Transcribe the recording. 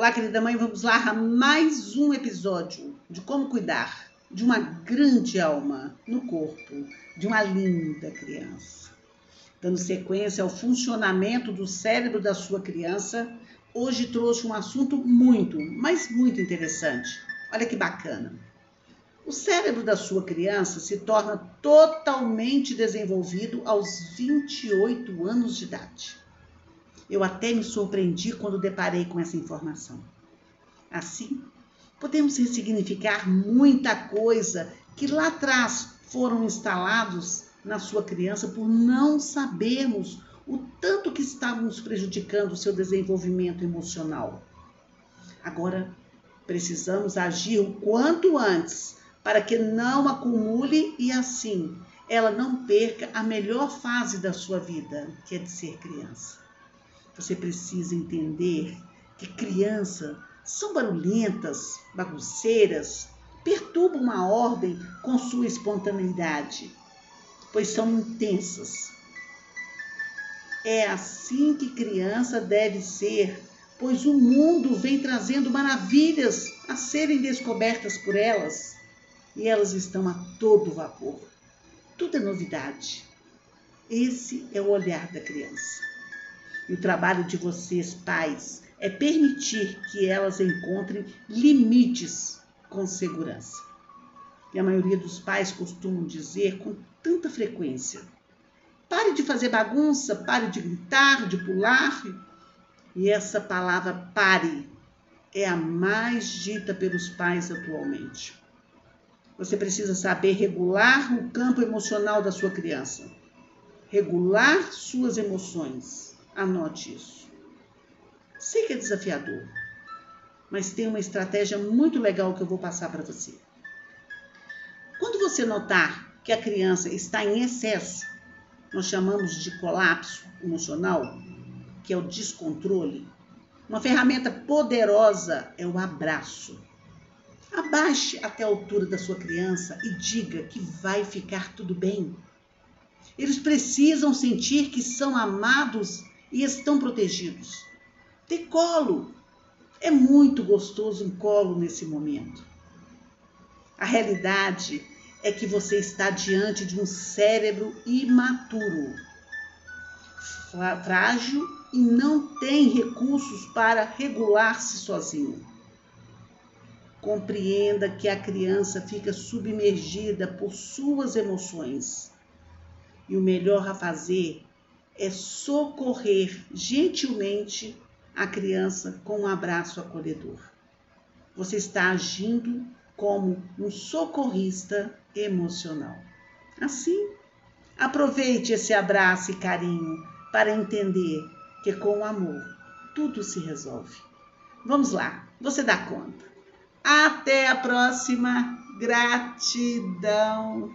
Olá, querida mãe, vamos lá a mais um episódio de como cuidar de uma grande alma no corpo de uma linda criança. Dando sequência ao funcionamento do cérebro da sua criança, hoje trouxe um assunto muito, mas muito interessante. Olha que bacana. O cérebro da sua criança se torna totalmente desenvolvido aos 28 anos de idade. Eu até me surpreendi quando deparei com essa informação. Assim, podemos ressignificar muita coisa que lá atrás foram instalados na sua criança por não sabermos o tanto que estávamos prejudicando o seu desenvolvimento emocional. Agora, precisamos agir o quanto antes para que não acumule e assim ela não perca a melhor fase da sua vida, que é de ser criança. Você precisa entender que crianças são barulhentas, bagunceiras, perturbam a ordem com sua espontaneidade, pois são intensas. É assim que criança deve ser, pois o mundo vem trazendo maravilhas a serem descobertas por elas e elas estão a todo vapor. Tudo é novidade. Esse é o olhar da criança. E o trabalho de vocês, pais, é permitir que elas encontrem limites com segurança. E a maioria dos pais costumam dizer com tanta frequência: pare de fazer bagunça, pare de gritar, de pular. E essa palavra pare é a mais dita pelos pais atualmente. Você precisa saber regular o campo emocional da sua criança, regular suas emoções Anote isso. Sei que é desafiador, mas tem uma estratégia muito legal que eu vou passar para você. Quando você notar que a criança está em excesso, nós chamamos de colapso emocional, que é o descontrole. Uma ferramenta poderosa é o abraço. Abaixe até a altura da sua criança e diga que vai ficar tudo bem. Eles precisam sentir que são amados e estão protegidos. Ter colo. É muito gostoso um colo nesse momento. A realidade é que você está diante de um cérebro imaturo, frágil e não tem recursos para regular-se sozinho. Compreenda que a criança fica submergida por suas emoções. E o melhor a fazer é socorrer gentilmente a criança com um abraço acolhedor. Você está agindo como um socorrista emocional. Assim, aproveite esse abraço e carinho para entender que com o amor tudo se resolve. Vamos lá, você dá conta. Até a próxima. Gratidão.